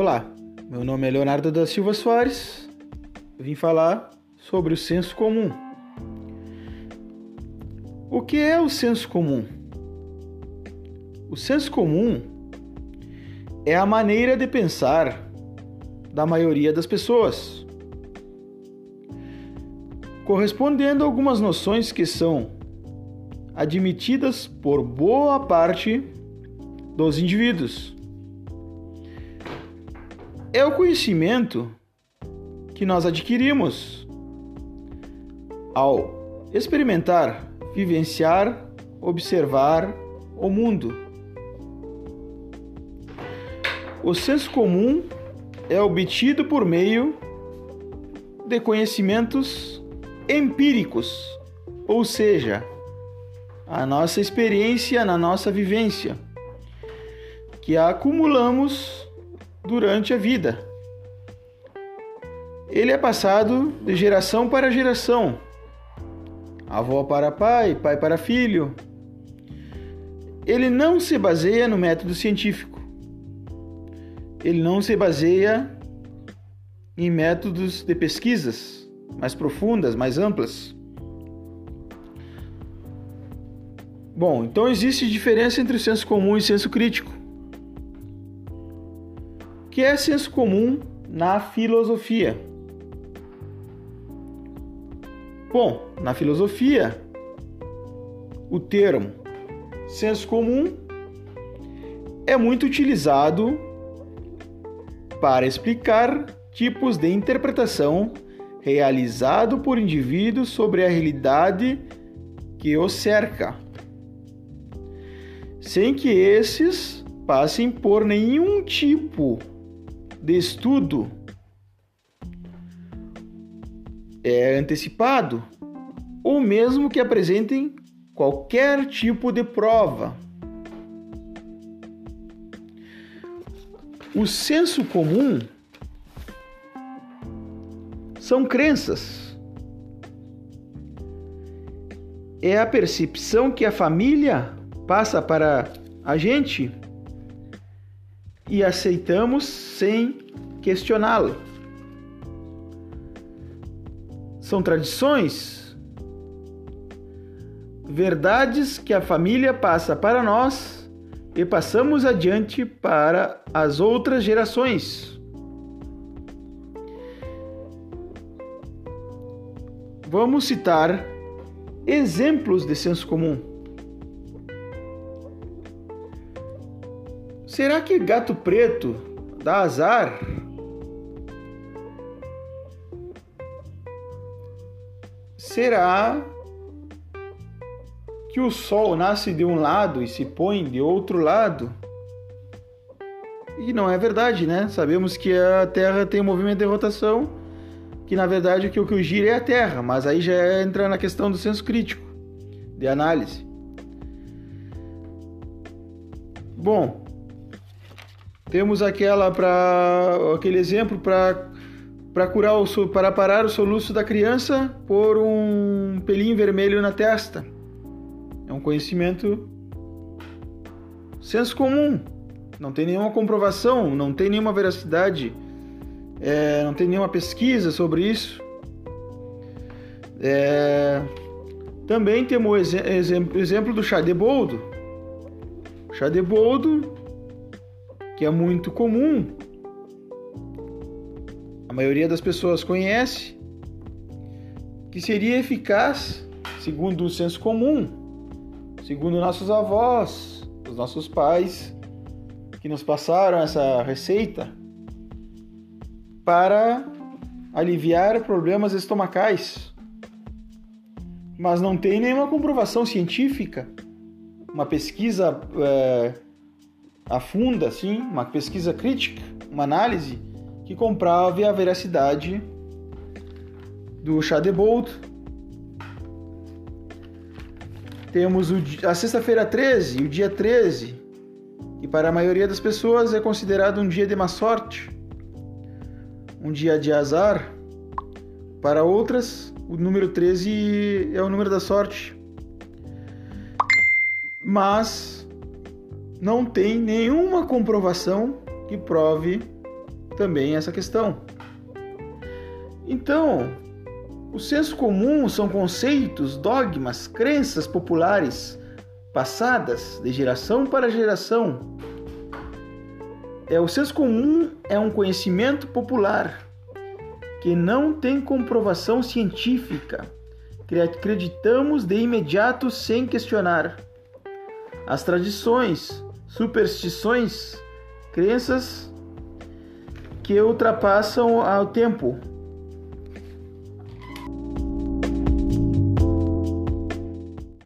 Olá, meu nome é Leonardo da Silva Soares. Vim falar sobre o senso comum. O que é o senso comum? O senso comum é a maneira de pensar da maioria das pessoas, correspondendo a algumas noções que são admitidas por boa parte dos indivíduos. É o conhecimento que nós adquirimos ao experimentar, vivenciar, observar o mundo. O senso comum é obtido por meio de conhecimentos empíricos, ou seja, a nossa experiência na nossa vivência, que acumulamos durante a vida. Ele é passado de geração para geração, avó para pai, pai para filho. Ele não se baseia no método científico. Ele não se baseia em métodos de pesquisas mais profundas, mais amplas. Bom, então existe diferença entre o senso comum e o senso crítico. O que é senso comum na filosofia? Bom, na filosofia, o termo senso comum é muito utilizado para explicar tipos de interpretação realizado por indivíduos sobre a realidade que os cerca sem que esses passem por nenhum tipo de estudo é antecipado ou mesmo que apresentem qualquer tipo de prova. O senso comum são crenças. É a percepção que a família passa para a gente e aceitamos sem questioná-lo. São tradições, verdades que a família passa para nós e passamos adiante para as outras gerações. Vamos citar exemplos de senso comum. Será que gato preto dá azar? Será que o sol nasce de um lado e se põe de outro lado? E não é verdade, né? Sabemos que a Terra tem um movimento de rotação, que na verdade o que o gira é a Terra, mas aí já entra na questão do senso crítico, de análise. Bom, temos aquela para aquele exemplo para para curar o para parar o soluço da criança por um pelinho vermelho na testa. É um conhecimento senso comum. Não tem nenhuma comprovação, não tem nenhuma veracidade, é, não tem nenhuma pesquisa sobre isso. É, também temos o exemplo, exemplo do chá de boldo. O chá de boldo que é muito comum, a maioria das pessoas conhece, que seria eficaz, segundo o senso comum, segundo nossos avós, os nossos pais, que nos passaram essa receita para aliviar problemas estomacais. Mas não tem nenhuma comprovação científica, uma pesquisa é, afunda assim, uma pesquisa crítica, uma análise que comprove a veracidade do chá de Bolt. Temos a sexta-feira 13, o dia 13, que para a maioria das pessoas é considerado um dia de má sorte, um dia de azar. Para outras, o número 13 é o número da sorte. Mas não tem nenhuma comprovação que prove também essa questão. Então, o senso comum são conceitos, dogmas, crenças populares passadas de geração para geração. É o senso comum é um conhecimento popular que não tem comprovação científica. Que acreditamos de imediato sem questionar. As tradições, superstições, crenças que ultrapassam ao tempo